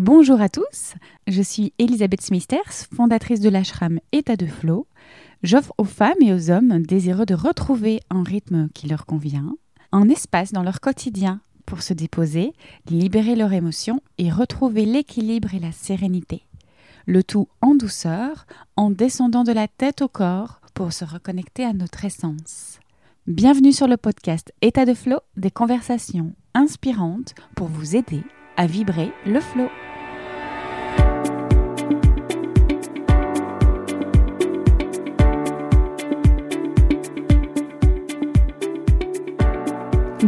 Bonjour à tous, je suis Elisabeth Smithers, fondatrice de l'ashram État de Flow. J'offre aux femmes et aux hommes désireux de retrouver un rythme qui leur convient, un espace dans leur quotidien pour se déposer, libérer leurs émotions et retrouver l'équilibre et la sérénité. Le tout en douceur, en descendant de la tête au corps pour se reconnecter à notre essence. Bienvenue sur le podcast État de Flow, des conversations inspirantes pour vous aider à vibrer le flow.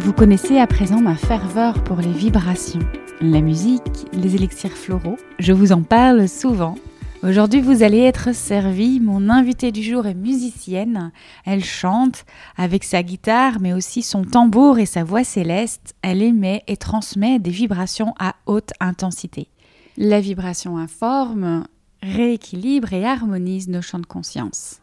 Vous connaissez à présent ma ferveur pour les vibrations, la musique, les élixirs floraux. Je vous en parle souvent Aujourd'hui, vous allez être servi. Mon invitée du jour est musicienne. Elle chante avec sa guitare, mais aussi son tambour et sa voix céleste. Elle émet et transmet des vibrations à haute intensité. La vibration informe, rééquilibre et harmonise nos champs de conscience.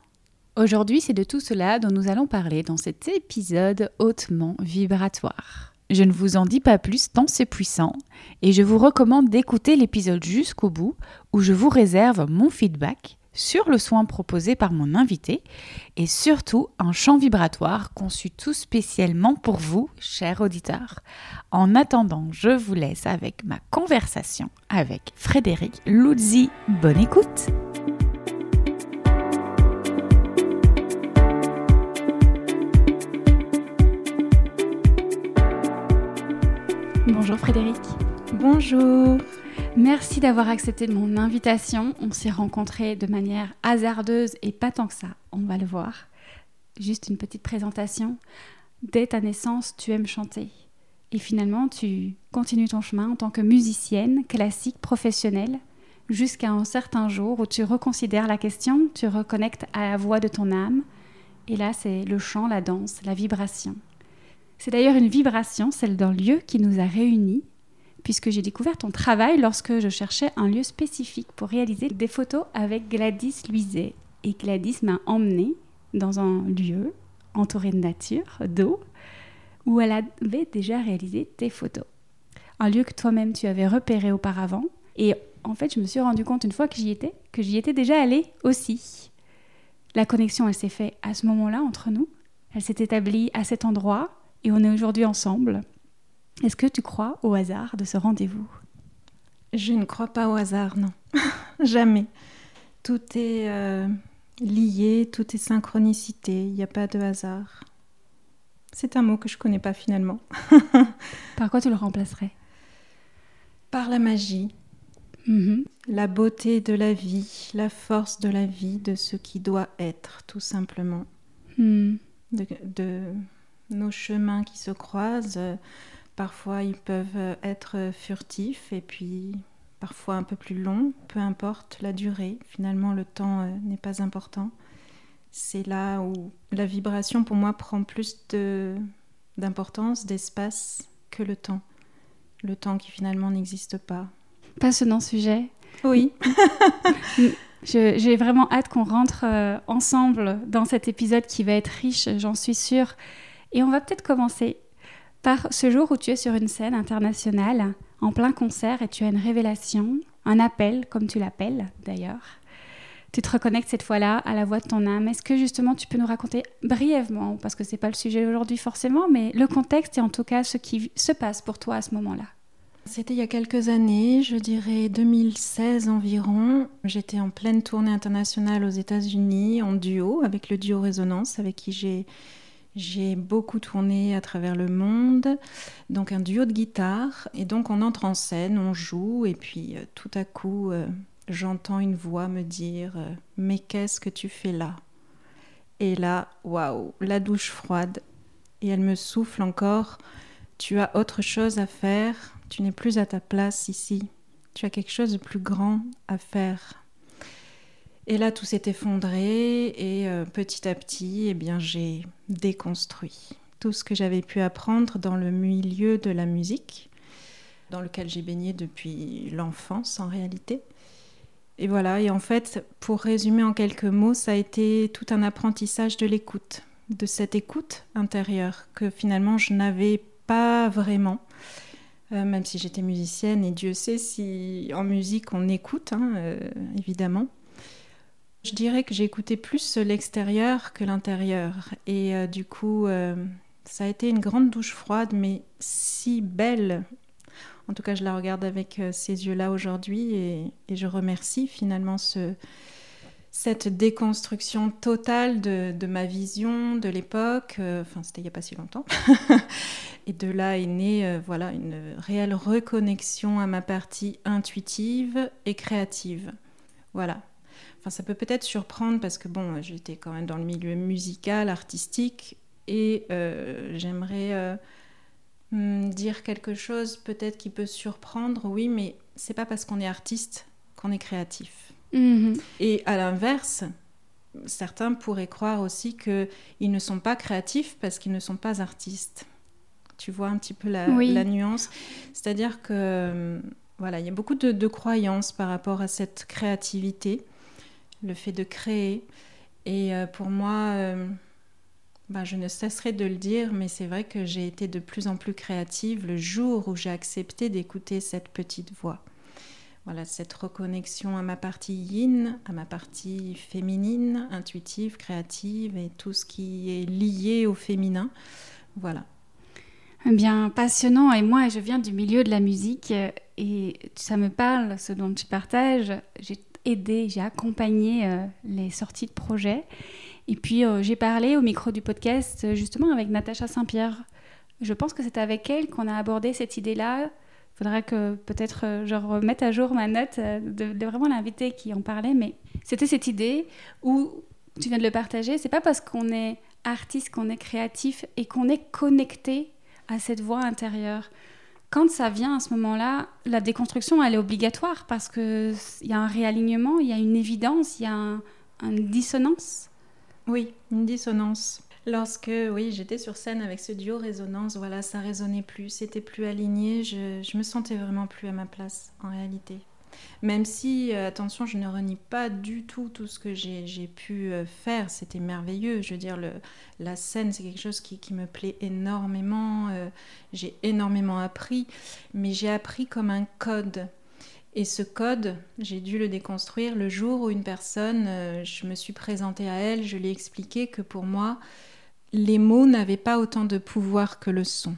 Aujourd'hui, c'est de tout cela dont nous allons parler dans cet épisode hautement vibratoire. Je ne vous en dis pas plus tant c'est puissant et je vous recommande d'écouter l'épisode jusqu'au bout où je vous réserve mon feedback sur le soin proposé par mon invité et surtout un champ vibratoire conçu tout spécialement pour vous, chers auditeurs. En attendant, je vous laisse avec ma conversation avec Frédéric Luzzi. Bonne écoute! Bonjour Frédéric. Bonjour. Merci d'avoir accepté mon invitation. On s'est rencontrés de manière hasardeuse et pas tant que ça, on va le voir. Juste une petite présentation. Dès ta naissance, tu aimes chanter. Et finalement, tu continues ton chemin en tant que musicienne classique professionnelle jusqu'à un certain jour où tu reconsidères la question, tu reconnectes à la voix de ton âme. Et là, c'est le chant, la danse, la vibration. C'est d'ailleurs une vibration, celle d'un lieu qui nous a réunis, puisque j'ai découvert ton travail lorsque je cherchais un lieu spécifique pour réaliser des photos avec Gladys Luiset. Et Gladys m'a emmenée dans un lieu entouré de nature, d'eau, où elle avait déjà réalisé tes photos. Un lieu que toi-même tu avais repéré auparavant. Et en fait, je me suis rendu compte une fois que j'y étais, que j'y étais déjà allée aussi. La connexion, elle s'est faite à ce moment-là entre nous. Elle s'est établie à cet endroit et on est aujourd'hui ensemble. Est-ce que tu crois au hasard de ce rendez-vous? Je ne crois pas au hasard, non. Jamais. Tout est euh, lié, tout est synchronicité, il n'y a pas de hasard. C'est un mot que je ne connais pas finalement. Par quoi tu le remplacerais? Par la magie. Mm-hmm. La beauté de la vie, la force de la vie, de ce qui doit être, tout simplement. Mm. de, nos chemins qui se croisent. Euh, parfois, ils peuvent être furtifs et puis parfois un peu plus longs, peu importe la durée. Finalement, le temps euh, n'est pas important. C'est là où la vibration, pour moi, prend plus d'importance, d'espace que le temps. Le temps qui finalement n'existe pas. Passionnant sujet. Oui. J'ai vraiment hâte qu'on rentre euh, ensemble dans cet épisode qui va être riche, j'en suis sûre. Et on va peut-être commencer par ce jour où tu es sur une scène internationale, en plein concert, et tu as une révélation, un appel, comme tu l'appelles d'ailleurs. Tu te reconnectes cette fois-là à la voix de ton âme. Est-ce que justement tu peux nous raconter brièvement, parce que ce n'est pas le sujet aujourd'hui forcément, mais le contexte et en tout cas ce qui se passe pour toi à ce moment-là? C'était il y a quelques années, je dirais 2016 environ. J'étais en pleine tournée internationale aux États-Unis en duo avec le duo Résonance avec qui j'ai j'ai beaucoup tourné à travers le monde, donc un duo de guitare, et donc on entre en scène, on joue, et puis euh, tout à coup, euh, j'entends une voix me dire euh, Mais qu'est-ce que tu fais là? Et là, waouh, la douche froide, et elle me souffle encore Tu as autre chose à faire, tu n'es plus à ta place ici, tu as quelque chose de plus grand à faire. Et là, tout s'est effondré et euh, petit à petit, eh bien, j'ai déconstruit tout ce que j'avais pu apprendre dans le milieu de la musique, dans lequel j'ai baigné depuis l'enfance en réalité. Et voilà, et en fait, pour résumer en quelques mots, ça a été tout un apprentissage de l'écoute, de cette écoute intérieure que finalement je n'avais pas vraiment. même si j'étais musicienne, et Dieu sait si en musique on écoute, hein, évidemment. Je dirais que j'ai écouté plus l'extérieur que l'intérieur. Et euh, du coup, euh, ça a été une grande douche froide, mais si belle. En tout cas, je la regarde avec euh, ces yeux-là aujourd'hui et, je remercie finalement ce, cette déconstruction totale de, de ma vision de l'époque. enfin, c'était il n'y a pas si longtemps. et de là est née voilà, une réelle reconnexion à ma partie intuitive et créative. Voilà, ça peut peut-être surprendre parce que bon, j'étais quand même dans le milieu musical, artistique, et euh, j'aimerais euh, hmm, dire quelque chose peut-être qui peut surprendre, oui, mais c'est pas parce qu'on est artiste qu'on est créatif. Mm-hmm. Et à l'inverse, certains pourraient croire aussi qu'ils ne sont pas créatifs parce qu'ils ne sont pas artistes. Tu vois un petit peu la, nuance. C'est-à-dire que voilà, il y a beaucoup de croyances par rapport à cette créativité le fait de créer. Et euh, pour moi, euh, bah, je ne cesserai de le dire, mais c'est vrai que j'ai été de plus en plus créative le jour où j'ai accepté d'écouter cette petite voix. Voilà, cette reconnexion à ma partie yin, à ma partie féminine, intuitive, créative et tout ce qui est lié au féminin. Voilà. Eh bien, passionnant. Et moi, je viens du milieu de la musique et ça me parle, ce dont tu partages. J'ai j'ai accompagné euh, les sorties de projets. Et puis euh, j'ai parlé au micro du podcast euh, justement avec Natacha Saint-Pierre. Je pense que c'est avec elle qu'on a abordé cette idée-là. Il faudrait que peut-être je remette à jour ma note de, vraiment l'invité qui en parlait, mais c'était cette idée où tu viens de le partager. C'est pas parce qu'on est artiste qu'on est créatif et qu'on est connecté à cette voix intérieure quand ça vient à ce moment-là, la déconstruction, elle est obligatoire parce qu'il y a un réalignement, il y a une évidence, il y a une dissonance. Oui, une dissonance. Lorsque, oui, j'étais sur scène avec ce duo résonance, voilà, ça résonnait plus, c'était plus aligné, je, je me sentais vraiment plus à ma place en réalité. Même si, euh, attention, je ne renie pas du tout tout ce que j'ai pu euh, faire, c'était merveilleux. Je veux dire, le, la scène, c'est quelque chose qui, me plaît énormément. Euh, j'ai énormément appris, mais j'ai appris comme un code. Et ce code, j'ai dû le déconstruire le jour où une personne, je me suis présentée à elle, je lui ai expliqué que pour moi, les mots n'avaient pas autant de pouvoir que le son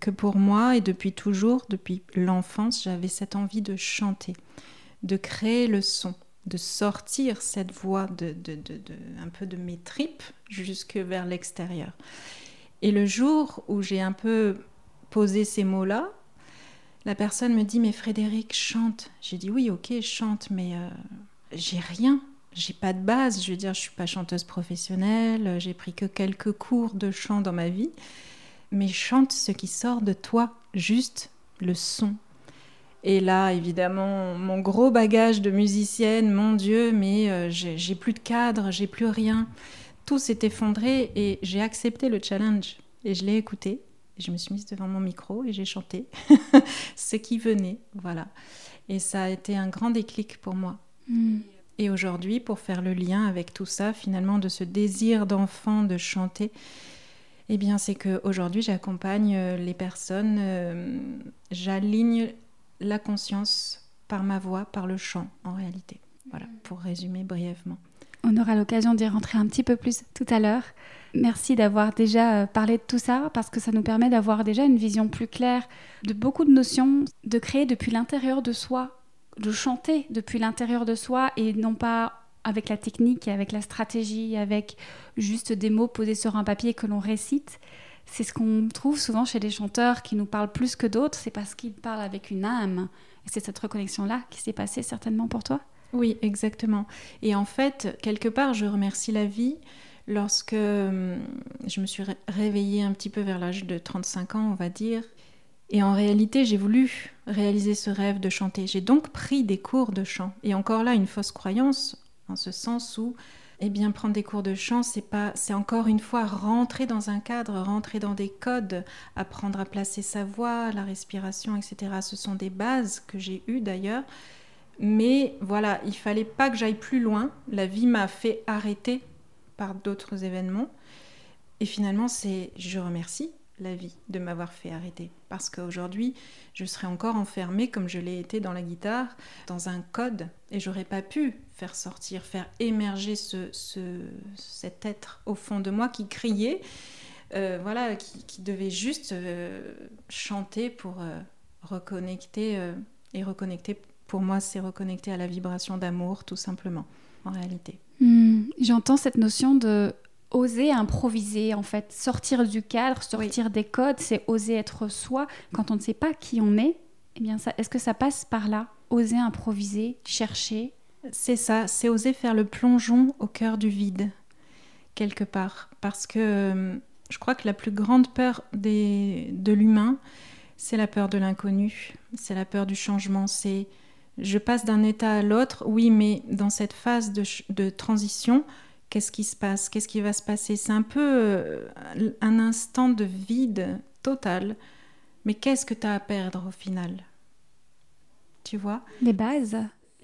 que pour moi, et depuis toujours, depuis l'enfance, j'avais cette envie de chanter, de créer le son, de sortir cette voix de, un peu de mes tripes jusque vers l'extérieur. Et le jour où j'ai un peu posé ces mots-là, la personne me dit mais Frédéric chante. J'ai dit oui ok chante mais euh, j'ai rien, j'ai pas de base. Je veux dire je suis pas chanteuse professionnelle, j'ai pris que quelques cours de chant dans ma vie mais chante ce qui sort de toi, juste le son. Et là, évidemment, mon gros bagage de musicienne, mon Dieu, mais euh, j'ai plus de cadre, j'ai plus rien. Tout s'est effondré et j'ai accepté le challenge. Et je l'ai écouté. Et je me suis mise devant mon micro et j'ai chanté ce qui venait. Voilà. Et ça a été un grand déclic pour moi. Hmm. Et aujourd'hui, pour faire le lien avec tout ça, finalement, de ce désir d'enfant de chanter, eh bien, c'est qu'aujourd'hui, j'accompagne euh, les personnes, euh, j'aligne la conscience par ma voix, par le chant, en réalité. Voilà, pour résumer brièvement. On aura l'occasion d'y rentrer un petit peu plus tout à l'heure. Merci d'avoir déjà euh, parlé de tout ça parce que ça nous permet d'avoir déjà une vision plus claire de beaucoup de notions, de créer depuis l'intérieur de soi, de chanter depuis l'intérieur de soi et non pas avec la technique, avec la stratégie, avec juste des mots posés sur un papier que l'on récite. C'est ce qu'on trouve souvent chez les chanteurs qui nous parlent plus que d'autres, c'est parce qu'ils parlent avec une âme. C'est cette reconnexion-là qui s'est passée certainement pour toi Oui, exactement. Et en fait, quelque part, je remercie la vie lorsque hum, je me suis réveillée un petit peu vers l'âge de 35 ans, on va dire. Et en réalité, j'ai voulu réaliser ce rêve de chanter. J'ai donc pris des cours de chant. Et encore là, une fausse croyance, en ce sens où eh bien, prendre des cours de chant, c'est pas, c'est encore une fois rentrer dans un cadre, rentrer dans des codes, apprendre à placer sa voix, la respiration, etc. Ce sont des bases que j'ai eues d'ailleurs. Mais voilà, il fallait pas que j'aille plus loin. La vie m'a fait arrêter par d'autres événements. Et finalement, c'est, je remercie la vie de m'avoir fait arrêter. Parce qu'aujourd'hui, je serais encore enfermée, comme je l'ai été dans la guitare, dans un code, et j'aurais pas pu faire sortir, faire émerger ce, cet être au fond de moi qui criait, euh, voilà, qui, devait juste euh, chanter pour euh, reconnecter, et reconnecter, pour moi, c'est reconnecter à la vibration d'amour, tout simplement, en réalité. Hmm, j'entends cette notion de oser improviser, en fait, sortir du cadre, sortir des codes, c'est oser être soi quand on ne sait pas qui on est. Eh bien, est-ce que ça passe par là? Oser improviser, chercher C'est ça, c'est oser faire le plongeon au cœur du vide, quelque part. Parce que euh, je crois que la plus grande peur de l'humain, c'est la peur de l'inconnu, c'est la peur du changement, c'est je passe d'un état à l'autre, oui, mais dans cette phase de transition, qu'est-ce qui se passe, qu'est-ce qui va se passer? C'est un peu euh, un instant de vide total. Mais qu'est-ce que tu as à perdre au final? Tu vois? Les bases,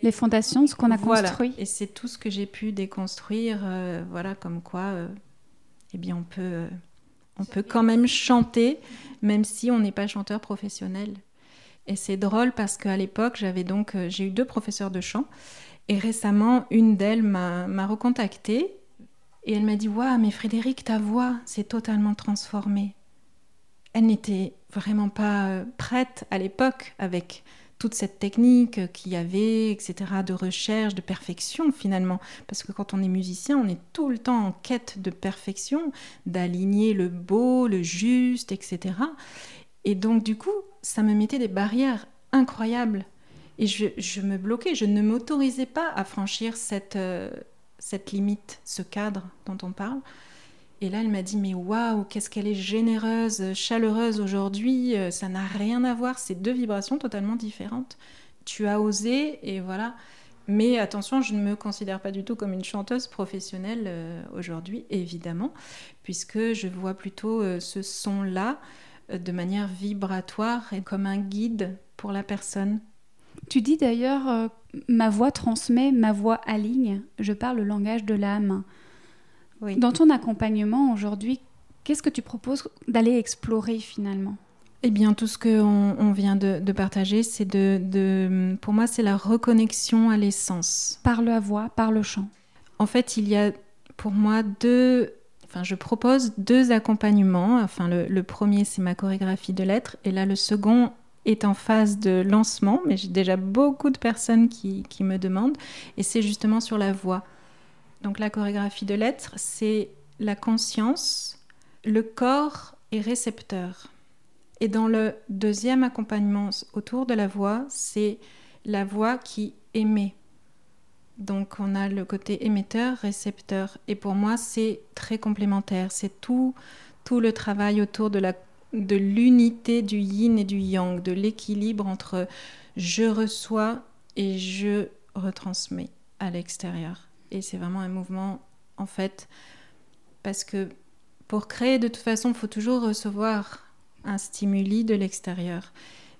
les fondations, ce qu'on a construit. Et c'est tout ce que j'ai pu déconstruire. Euh, voilà, comme quoi, euh, eh bien, on peut, on peut quand même chanter, même si on n'est pas chanteur professionnel. Et c'est drôle parce qu'à l'époque, j'avais donc, j'ai eu deux professeurs de chant. Et récemment, une d'elles m'a recontactée et elle m'a dit Waouh, mais Frédéric, ta voix s'est totalement transformée. Elle n'était vraiment pas euh, prête à l'époque avec toute cette technique qu'il y avait, etc., de recherche, de perfection finalement. Parce que quand on est musicien, on est tout le temps en quête de perfection, d'aligner le beau, le juste, etc. Et donc du coup, ça me mettait des barrières incroyables. Et je, me bloquais, je ne m'autorisais pas à franchir cette, euh, cette limite, ce cadre dont on parle. Et là, elle m'a dit, mais waouh, qu'est-ce qu'elle est généreuse, chaleureuse aujourd'hui, euh, ça n'a rien à voir, c'est deux vibrations totalement différentes. Tu as osé, et voilà. Mais attention, je ne me considère pas du tout comme une chanteuse professionnelle euh, aujourd'hui, évidemment, puisque je vois plutôt euh, ce son-là de manière vibratoire et comme un guide pour la personne tu dis d'ailleurs, ma voix transmet, ma voix aligne, je parle le langage de l'âme. Dans ton accompagnement aujourd'hui, qu'est-ce que tu proposes d'aller explorer finalement? Eh bien, tout ce qu'on on vient de, partager, c'est de, pour moi, c'est la reconnexion à l'essence. Par la voix, par le chant. En fait, il y a pour moi deux, enfin, je propose deux accompagnements. Enfin, le, le premier, c'est ma chorégraphie de lettres, et là, le second est en phase de lancement, mais j'ai déjà beaucoup de personnes qui, me demandent, et c'est justement sur la voix. Donc la chorégraphie de lettres, c'est la conscience, le corps est récepteur. Et dans le deuxième accompagnement autour de la voix, c'est la voix qui émet. Donc on a le côté émetteur, récepteur. Et pour moi, c'est très complémentaire. C'est tout, tout le travail autour de l'unité du yin et du yang, de l'équilibre entre je reçois et je retransmets à l'extérieur. Et c'est vraiment un mouvement, en fait, parce que pour créer, de toute façon, il faut toujours recevoir un stimuli de l'extérieur.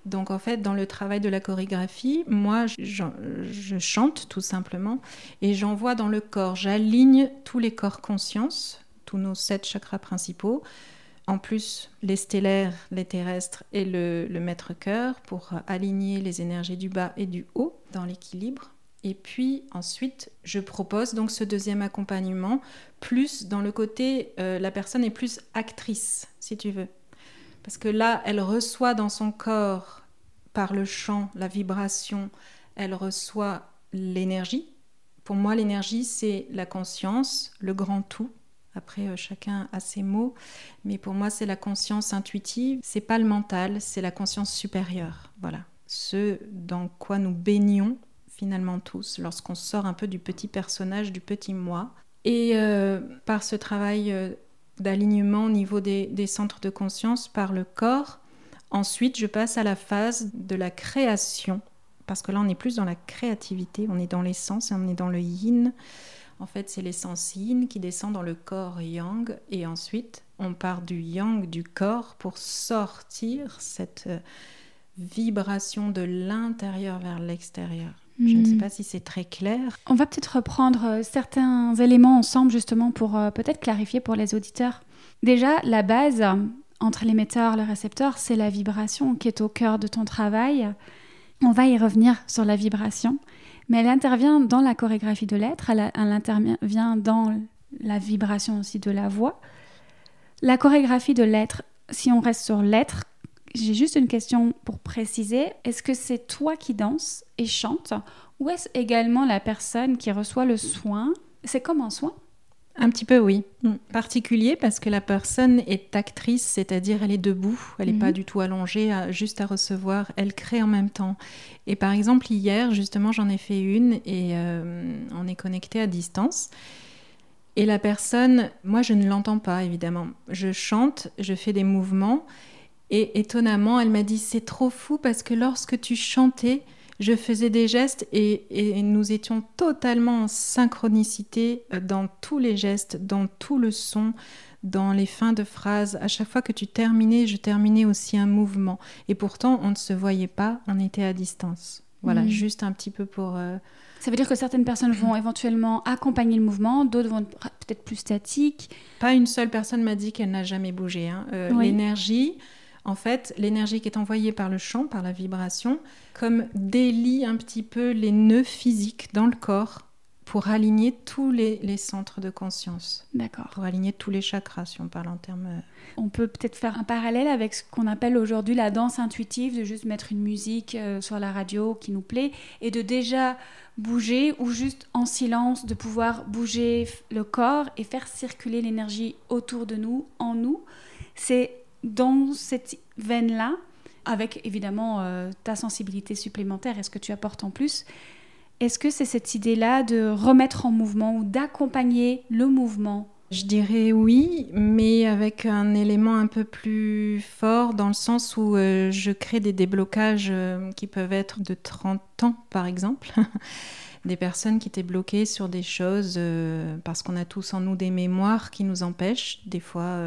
Donc en fait, dans le travail de la chorégraphie, moi, je, chante tout simplement et j'envoie dans le corps, j'aligne tous les corps conscience, tous nos sept chakras principaux, en plus les stellaires, les terrestres et le, maître-cœur pour aligner les énergies du bas et du haut dans l'équilibre. Et puis ensuite, je propose donc ce deuxième accompagnement, plus dans le côté, euh, la personne est plus actrice, si tu veux. Parce que là, elle reçoit dans son corps, par le chant, la vibration, elle reçoit l'énergie. Pour moi, l'énergie, c'est la conscience, le grand tout, après, euh, chacun a ses mots, mais pour moi, c'est la conscience intuitive. C'est pas le mental, c'est la conscience supérieure. Voilà, ce dans quoi nous baignons finalement tous lorsqu'on sort un peu du petit personnage, du petit moi. Et euh, par ce travail euh, d'alignement au niveau des, des centres de conscience par le corps, ensuite, je passe à la phase de la création parce que là, on est plus dans la créativité, on est dans l'essence et on est dans le yin. En fait, c'est l'essence yin qui descend dans le corps yang et ensuite on part du yang du corps pour sortir cette euh, vibration de l'intérieur vers l'extérieur. Je ne sais hmm. pas si c'est très clair. On va peut-être reprendre euh, certains éléments ensemble justement pour euh, peut-être clarifier pour les auditeurs. Déjà, la base, entre l'émetteur et le récepteur, c'est la vibration qui est au cœur de ton travail. On va y revenir sur la vibration, mais elle intervient dans la chorégraphie de l'être, elle, elle intervient dans la vibration aussi de la voix. La chorégraphie de l'être, si on reste sur l'être, j'ai juste une question pour préciser. Est-ce que c'est toi qui danses et chante ou est-ce également la personne qui reçoit le soin? C'est comme un soin? Un petit peu, oui. Mm. Particulier parce que la personne est actrice, c'est-à-dire elle est debout, elle n'est pas mhm. du tout allongée, juste à recevoir, elle crée en même temps. Et par exemple, hier, justement, j'en ai fait une et euh, on est connecté à distance. Et la personne, moi je ne l'entends pas évidemment. Je chante, je fais des mouvements et étonnamment, elle m'a dit c'est trop fou parce que lorsque tu chantais, je faisais des gestes et, nous étions totalement en synchronicité euh, dans tous les gestes, dans tout le son, dans les fins de phrases. À chaque fois que tu terminais, je terminais aussi un mouvement. Et pourtant, on ne se voyait pas, on était à distance. Voilà, mm. juste un petit peu pour... Euh, ça veut dire que certaines personnes vont éventuellement accompagner le mouvement, d'autres vont être peut-être plus statiques. Pas une seule personne m'a dit qu'elle n'a jamais bougé. Hein. Euh, l'énergie, en fait, l'énergie qui est envoyée par le chant, par la vibration, comme délie un petit peu les nœuds physiques dans le corps pour aligner tous les, centres de conscience. D'accord. Pour aligner tous les chakras, si on parle en termes. Euh, on peut peut-être faire un parallèle avec ce qu'on appelle aujourd'hui la danse intuitive, de juste mettre une musique euh, sur la radio qui nous plaît et de déjà bouger ou juste en silence, de pouvoir bouger le corps et faire circuler l'énergie autour de nous, en nous. C'est dans cette veine-là, avec évidemment euh, ta sensibilité supplémentaire et ce que tu apportes en plus, est-ce que c'est cette idée-là de remettre en mouvement ou d'accompagner le mouvement? Je dirais oui, mais avec un élément un peu plus fort dans le sens où euh, je crée des déblocages euh, qui peuvent être de 30 ans par exemple. des personnes qui étaient bloquées sur des choses parce qu'on a tous en nous des mémoires qui nous empêchent, des fois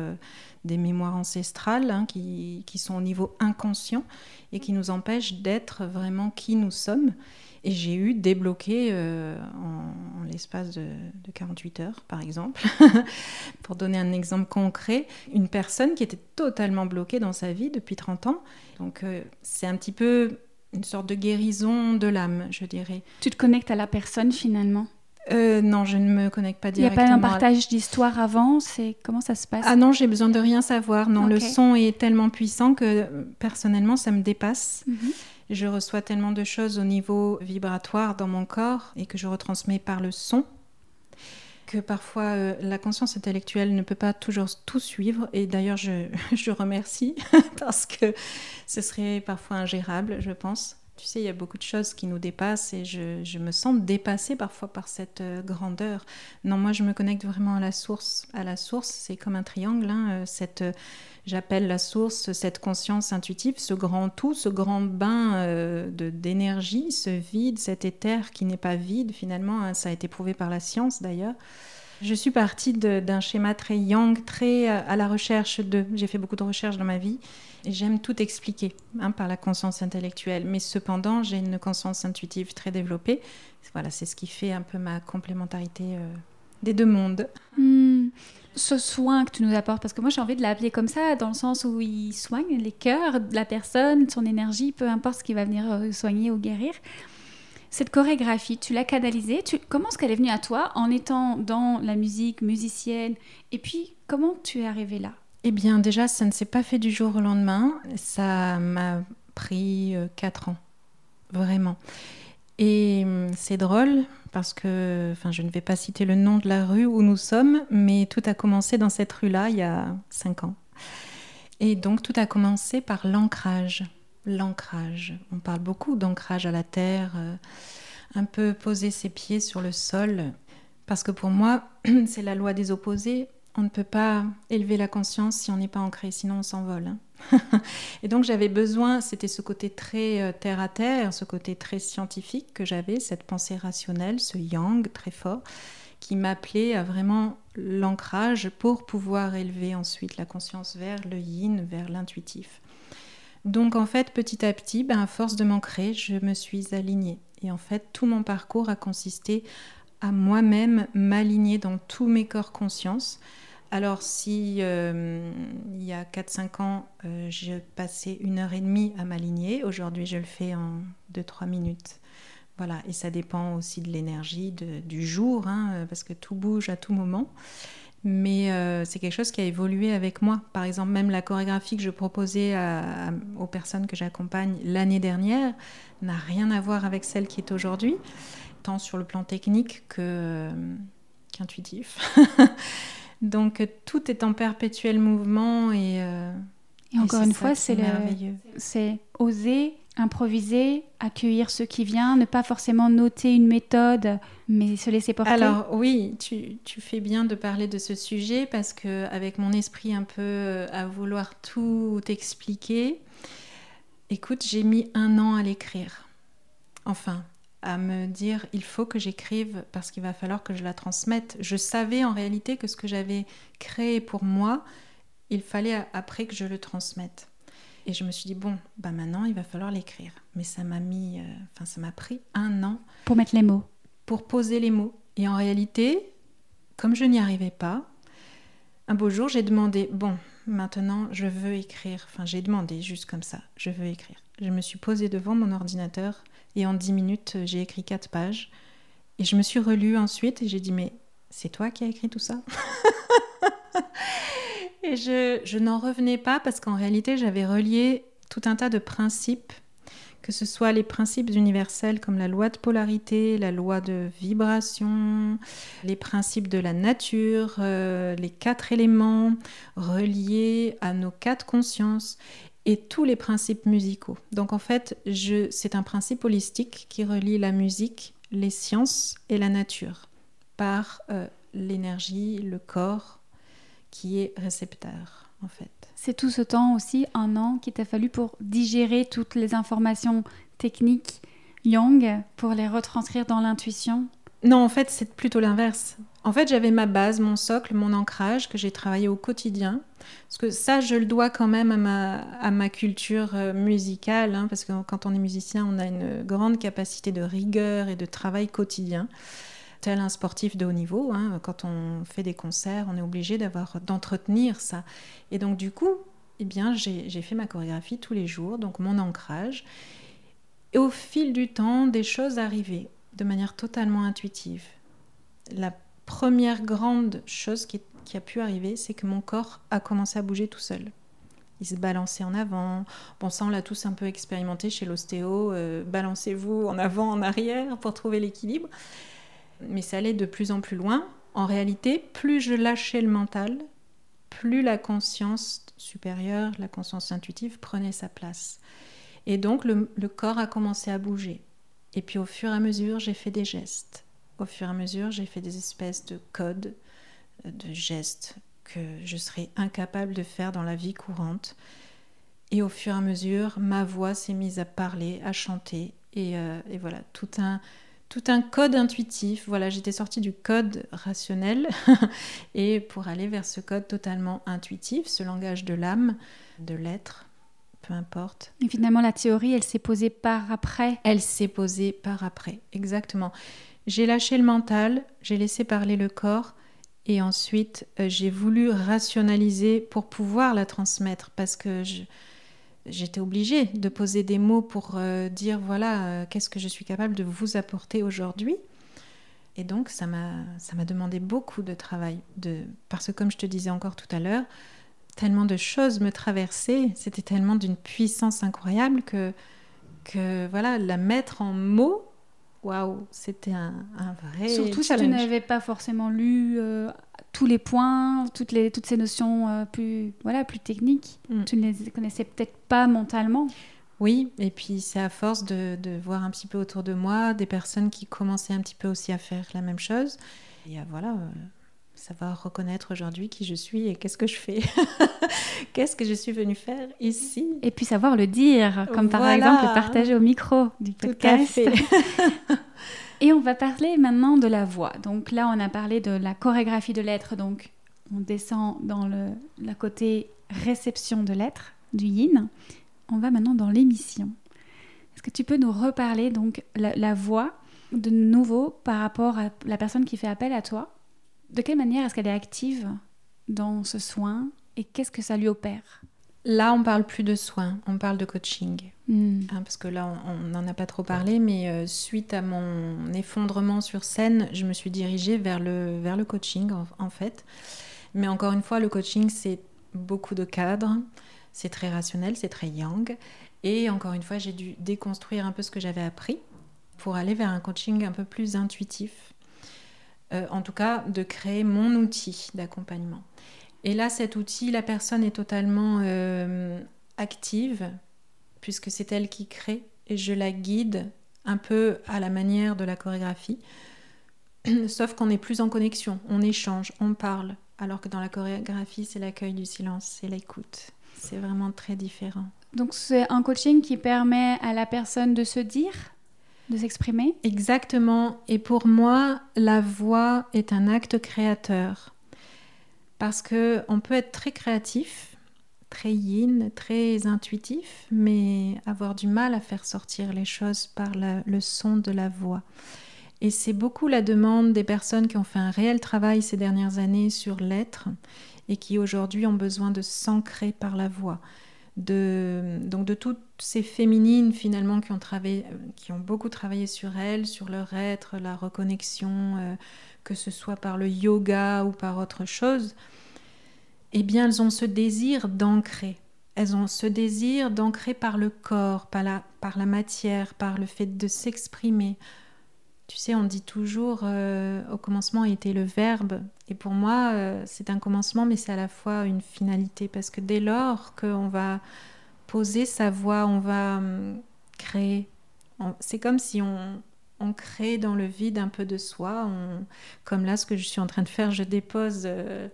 des mémoires ancestrales hein, qui, sont au niveau inconscient et qui nous empêchent d'être vraiment qui nous sommes. Et j'ai eu débloqué euh, en, l'espace de, 48 heures, par exemple, pour donner un exemple concret, une personne qui était totalement bloquée dans sa vie depuis 30 ans. Donc euh, c'est un petit peu une sorte de guérison de l'âme, je dirais. Tu te connectes à la personne finalement euh, non, je ne me connecte pas directement. Il n'y a pas un partage d'histoire avant C'est comment ça se passe Ah non, j'ai besoin de rien savoir. Non, le son est tellement puissant que personnellement, ça me dépasse. Mhm. Je reçois tellement de choses au niveau vibratoire dans mon corps et que je retransmets par le son que parfois euh, la conscience intellectuelle ne peut pas toujours tout suivre. Et d'ailleurs, je, je remercie parce que ce serait parfois ingérable, je pense. Tu sais, il y a beaucoup de choses qui nous dépassent et je, me sens dépassée parfois par cette euh, grandeur. Non, moi, je me connecte vraiment à la source. À la source, c'est comme un triangle. Hein, euh, cette, euh, j'appelle la source cette conscience intuitive, ce grand tout, ce grand bain de d'énergie, ce vide, cet éther qui n'est pas vide finalement. Hein, ça a été prouvé par la science d'ailleurs. Je suis partie d'un schéma très yang, très à la recherche de. J'ai fait beaucoup de recherches dans ma vie j'aime tout expliquer hein, par la conscience intellectuelle, mais cependant, j'ai une conscience intuitive très développée. Voilà, c'est ce qui fait un peu ma complémentarité euh, des deux mondes. Hmm. Ce soin que tu nous apportes, parce que moi j'ai envie de l'appeler comme ça, dans le sens où il soigne les cœurs de la personne, son énergie, peu importe ce qui va venir euh, soigner ou guérir. Cette chorégraphie, tu l'as canalisée. Tu... Comment est-ce qu'elle est venue à toi en étant dans la musique, musicienne Et puis, comment tu es arrivée là? Eh bien, déjà, ça ne s'est pas fait du jour au lendemain. Ça m'a pris euh, quatre ans, vraiment. Et hum, c'est drôle parce que, enfin, je ne vais pas citer le nom de la rue où nous sommes, mais tout a commencé dans cette rue-là il y a cinq ans. Et donc, tout a commencé par l'ancrage. L'ancrage. On parle beaucoup d'ancrage à la terre, euh, un peu poser ses pieds sur le sol. Parce que pour moi, c'est la loi des opposés on ne peut pas élever la conscience si on n'est pas ancré, sinon on s'envole. Hein. et donc j'avais besoin, c'était ce côté très euh, terre à terre, ce côté très scientifique que j'avais, cette pensée rationnelle, ce yang très fort, qui m'appelait à vraiment l'ancrage pour pouvoir élever ensuite la conscience vers le yin, vers l'intuitif. Donc en fait, petit à petit, ben, à force de m'ancrer, je me suis alignée. Et en fait, tout mon parcours a consisté à moi-même m'aligner dans tous mes corps conscience Alors, si euh, il y a 4-5 ans, euh, je passais une heure et demie à m'aligner, aujourd'hui je le fais en 2-3 minutes. Voilà, et ça dépend aussi de l'énergie du jour, hein, parce que tout bouge à tout moment. Mais euh, c'est quelque chose qui a évolué avec moi. Par exemple, même la chorégraphie que je proposais aux personnes que j'accompagne l'année dernière n'a rien à voir avec celle qui est aujourd'hui, tant sur le plan technique que, qu'intuitif. Donc tout est en perpétuel mouvement et, euh, et encore une fois, c'est merveilleux. C'est oser improviser, accueillir ce qui vient, ne pas forcément noter une méthode, mais se laisser porter. Alors oui, tu, tu fais bien de parler de ce sujet parce que avec mon esprit un peu euh, à vouloir tout expliquer, écoute, j'ai mis un an à l'écrire. Enfin, à me dire il faut que j'écrive parce qu'il va falloir que je la transmette. Je savais en réalité que ce que j'avais créé pour moi, il fallait après que je le transmette. Et je me suis dit bon, bah maintenant il va falloir l'écrire. Mais ça m'a mis, euh, enfin ça m'a pris un an pour mettre les mots, pour poser les mots. Et en réalité, comme je n'y arrivais pas, un beau jour j'ai demandé bon, maintenant je veux écrire. Enfin j'ai demandé juste comme ça, je veux écrire. Je me suis posée devant mon ordinateur et en dix minutes, j'ai écrit quatre pages. Et je me suis relue ensuite et j'ai dit, mais c'est toi qui as écrit tout ça? Et je, n'en revenais pas parce qu'en réalité, j'avais relié tout un tas de principes, que ce soit les principes universels comme la loi de polarité, la loi de vibration, les principes de la nature, euh, les quatre éléments reliés à nos quatre consciences et tous les principes musicaux. Donc en fait, c'est un principe holistique qui relie la musique, les sciences et la nature par euh, l'énergie, le corps qui est récepteur en fait. C'est tout ce temps aussi, un an, qui t'a fallu pour digérer toutes les informations techniques Yang pour les retranscrire dans l'intuition? Non, en fait, c'est plutôt l'inverse. En fait, j'avais ma base, mon socle, mon ancrage que j'ai travaillé au quotidien. Parce que ça, je le dois quand même à ma, à ma culture euh, musicale. Hein, parce que quand on est musicien, on a une grande capacité de rigueur et de travail quotidien. Tel un sportif de haut niveau, hein, quand on fait des concerts, on est obligé d'avoir d'entretenir ça. Et donc, du coup, eh bien, j'ai fait ma chorégraphie tous les jours, donc mon ancrage. Et au fil du temps, des choses arrivaient de manière totalement intuitive. La première grande chose qui, a pu arriver, c'est que mon corps a commencé à bouger tout seul. Il se balançait en avant. Bon, ça, on l'a tous un peu expérimenté chez l'ostéo. Euh, balancez-vous en avant, en arrière pour trouver l'équilibre. Mais ça allait de plus en plus loin. En réalité, plus je lâchais le mental, plus la conscience supérieure, la conscience intuitive prenait sa place. Et donc, le corps a commencé à bouger. Et puis, au fur et à mesure, j'ai fait des gestes au fur et à mesure, j'ai fait des espèces de codes, de gestes que je serais incapable de faire dans la vie courante. Et au fur et à mesure, ma voix s'est mise à parler, à chanter. Et, euh, voilà, tout un, tout un code intuitif. Voilà, j'étais sortie du code rationnel et pour aller vers ce code totalement intuitif, ce langage de l'âme, de l'être, peu importe. Et finalement, la théorie, elle s'est posée par après. Elle s'est posée par après, exactement. J'ai lâché le mental, j'ai laissé parler le corps et ensuite euh, j'ai voulu rationaliser pour pouvoir la transmettre parce que j'étais obligée de poser des mots pour euh, dire voilà euh, qu'est-ce que je suis capable de vous apporter aujourd'hui. Et donc ça m'a ça m'a demandé beaucoup de travail de parce que comme je te disais encore tout à l'heure, tellement de choses me traversaient, c'était tellement d'une puissance incroyable que que voilà la mettre en mots waouh, c'était un, vrai Surtout si tu n'avais pas forcément lu euh, tous les points, toutes, les, toutes ces notions euh, plus, voilà, plus techniques. Mm. Tu ne les connaissais peut-être pas mentalement. Oui, et puis c'est à force de, de, voir un petit peu autour de moi des personnes qui commençaient un petit peu aussi à faire la même chose. Et voilà, euh, savoir reconnaître aujourd'hui qui je suis et qu'est-ce que je fais. qu'est-ce que je suis venue faire ici. Et puis savoir le dire, comme par exemple le partager au micro du podcast. et on va parler maintenant de la voix. Donc là, on a parlé de la chorégraphie de l'être. Donc on descend dans le côté réception de l'être, du yin. On va maintenant dans l'émission. Est-ce que tu peux nous reparler donc la voix de nouveau par rapport à la personne qui fait appel à toi? De quelle manière est-ce qu'elle est active dans ce soin et qu'est-ce que ça lui opère? Là, on parle plus de soins, on parle de coaching. Hmm. Hein, parce que là, on n'en a pas trop parlé, mais euh, suite à mon effondrement sur scène, je me suis dirigée vers le, vers le coaching, en, fait. Mais encore une fois, le coaching, c'est beaucoup de cadres, c'est très rationnel, c'est très yang. Et encore une fois, j'ai dû déconstruire un peu ce que j'avais appris pour aller vers un coaching un peu plus intuitif. Euh, en tout cas, de créer mon outil d'accompagnement. Et là, cet outil, la personne est totalement euh, active, puisque c'est elle qui crée, et je la guide un peu à la manière de la chorégraphie. Sauf qu'on est plus en connexion, on échange, on parle, alors que dans la chorégraphie, c'est l'accueil du silence, c'est l'écoute. C'est vraiment très différent. Donc c'est un coaching qui permet à la personne de se dire, de s'exprimer? Exactement. Et pour moi, la voix est un acte créateur parce que on peut être très créatif, très yin, très intuitif, mais avoir du mal à faire sortir les choses par le son de la voix. Et c'est beaucoup la demande des personnes qui ont fait un réel travail ces dernières années sur l'être et qui aujourd'hui ont besoin de s'ancrer par la voix. De, donc de toutes ces féminines finalement qui ont, travaillé, qui ont beaucoup travaillé sur elles, sur leur être, la reconnexion, euh, que ce soit par le yoga ou par autre chose, eh bien elles ont ce désir d'ancrer. Elles ont ce désir d'ancrer par le corps, par la, par la matière, par le fait de s'exprimer. Tu sais, on dit toujours euh, au commencement était le verbe. Et pour moi, euh, c'est un commencement, mais c'est à la fois une finalité. Parce que dès lors qu'on va poser sa voix, on va hum, créer. C'est comme si on, on crée dans le vide un peu de soi. comme là, ce que je suis en train de faire, je dépose euh,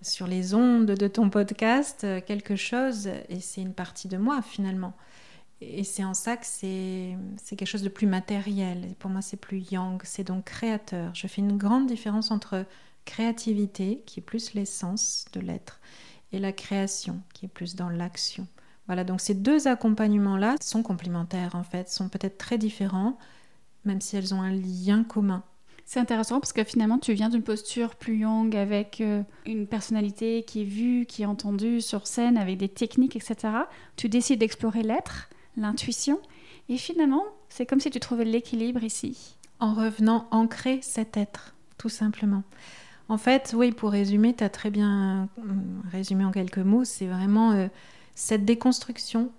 sur les ondes de ton podcast quelque chose et c'est une partie de moi finalement. Et c'est en ça que c'est quelque chose de plus matériel. Pour moi, c'est plus yang, c'est donc créateur. Je fais une grande différence entre créativité, qui est plus l'essence de l'être, et la création, qui est plus dans l'action. Voilà, donc ces deux accompagnements-là sont complémentaires en fait, sont peut-être très différents, même si elles ont un lien commun. C'est intéressant parce que finalement, tu viens d'une posture plus young avec euh, une personnalité qui est vue, qui est entendue sur scène, avec des techniques, etc. Tu décides d'explorer l'être, l'intuition, et finalement, c'est comme si tu trouvais l'équilibre ici. En revenant ancrer cet être, tout simplement. En fait, oui, pour résumer, tu as très bien euh, résumé en quelques mots, c'est vraiment euh, cette déconstruction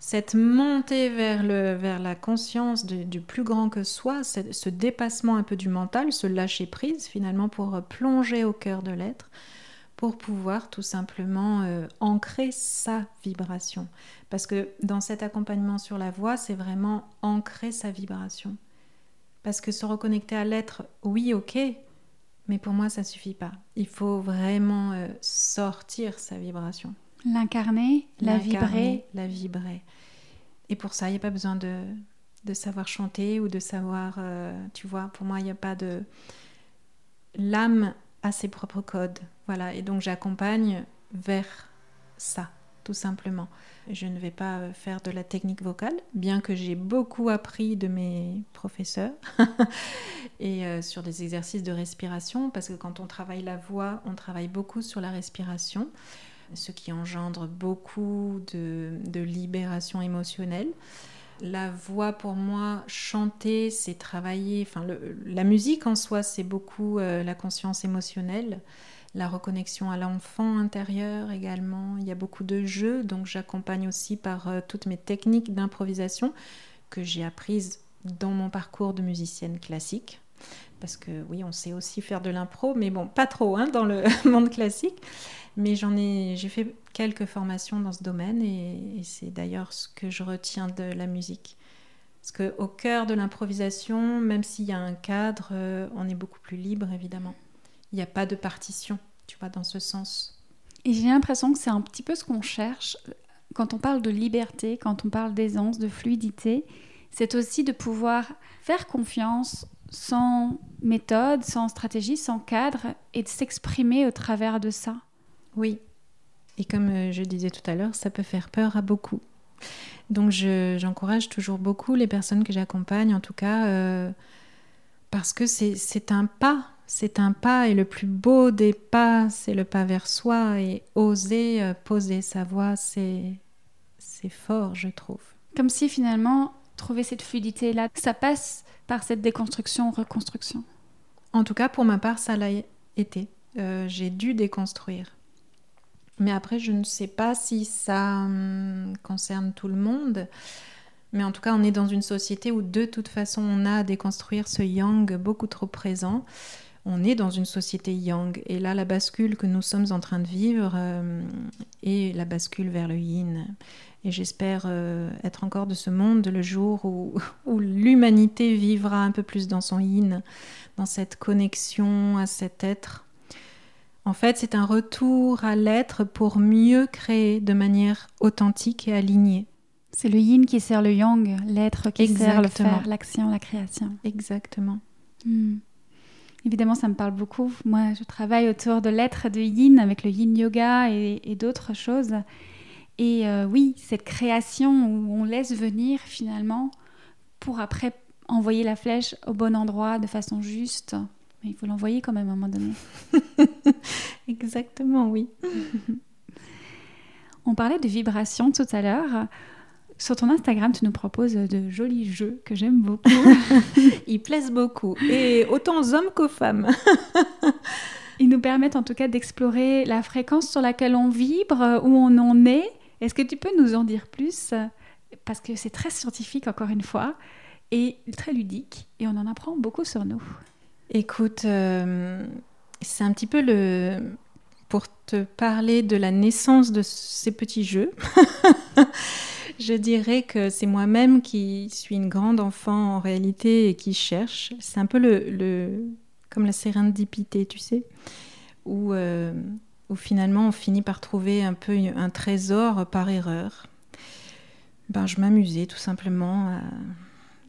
cette montée vers, le, vers la conscience du plus grand que soi, ce dépassement un peu du mental, ce lâcher prise finalement pour plonger au cœur de l'être, pour pouvoir tout simplement euh, ancrer sa vibration. Parce que dans cet accompagnement sur la voix, c'est vraiment ancrer sa vibration. Parce que se reconnecter à l'être, oui, ok, mais pour moi, ça suffit pas. Il faut vraiment euh, sortir sa vibration. L'incarner, la vibrer. La vibrer. Et pour ça, il n'y a pas besoin de, de, savoir chanter ou de savoir, euh, tu vois, pour moi, il n'y a pas de... L'âme a ses propres codes. Voilà, et donc j'accompagne vers ça, tout simplement. Je ne vais pas euh, faire de la technique vocale, bien que j'ai beaucoup appris de mes professeurs et euh, sur des exercices de respiration, parce que quand on travaille la voix, on travaille beaucoup sur la respiration ce qui engendre beaucoup de, libération émotionnelle. La voix, pour moi, chanter, c'est travailler. Enfin, la musique en soi, c'est beaucoup euh, la conscience émotionnelle, la reconnexion à l'enfant intérieur également. Il y a beaucoup de jeux, donc j'accompagne aussi par euh, toutes mes techniques d'improvisation que j'ai apprises dans mon parcours de musicienne classique. Parce que oui, on sait aussi faire de l'impro, mais bon, pas trop hein, dans le monde classique. Mais j'en ai, j'ai fait quelques formations dans ce domaine et, c'est d'ailleurs ce que je retiens de la musique. Parce qu'au cœur de l'improvisation, même s'il y a un cadre, euh, on est beaucoup plus libre évidemment. Il n'y a pas de partition, tu vois, dans ce sens. Et j'ai l'impression que c'est un petit peu ce qu'on cherche quand on parle de liberté, quand on parle d'aisance, de fluidité. C'est aussi de pouvoir faire confiance sans méthode, sans stratégie, sans cadre et de s'exprimer au travers de ça. Oui. Et comme euh, je disais tout à l'heure, ça peut faire peur à beaucoup. Donc j'encourage toujours beaucoup les personnes que j'accompagne, en tout cas, euh, parce que c'est un pas C'est un pas et le plus beau des pas, c'est le pas vers soi et oser euh, poser sa voix, c'est c'est fort, je trouve. Comme si finalement trouver cette fluidité là, ça passe par cette déconstruction reconstruction. En tout cas, pour ma part, ça l'a été. Euh, j'ai dû déconstruire. Mais après, je ne sais pas si ça hum, concerne tout le monde. Mais en tout cas, on est dans une société où de toute façon, on a à déconstruire ce yang beaucoup trop présent. On est dans une société yang. Et là, la bascule que nous sommes en train de vivre euh, est la bascule vers le yin. Et j'espère euh, être encore de ce monde le jour où, où l'humanité vivra un peu plus dans son yin, dans cette connexion à cet être. En fait, c'est un retour à l'être pour mieux créer de manière authentique et alignée. C'est le yin qui sert le yang, l'être qui sert le faire, l'action, la création. Exactement. Hmm. Évidemment, ça me parle beaucoup. Moi, je travaille autour de l'être de yin avec le yin yoga et, d'autres choses. Et euh, oui, cette création où on laisse venir finalement pour après envoyer la flèche au bon endroit de façon juste. Mais il faut l'envoyer quand même à un moment donné. Exactement, oui. on parlait de vibration tout à l'heure. Sur ton Instagram, tu nous proposes de jolis jeux que j'aime beaucoup. Ils plaisent beaucoup, et autant aux hommes qu'aux femmes. Ils nous permettent en tout cas d'explorer la fréquence sur laquelle on vibre, où on en est. Est-ce que tu peux nous en dire plus? Parce que c'est très scientifique, encore une fois, et très ludique, et on en apprend beaucoup sur nous. Écoute, euh, c'est un petit peu le... Pour te parler de la naissance de ces petits jeux. Je dirais que c'est moi-même qui suis une grande enfant en réalité et qui cherche. C'est un peu le, comme la sérendipité, tu sais, où, euh, où finalement on finit par trouver un peu un trésor par erreur. Ben, je m'amusais tout simplement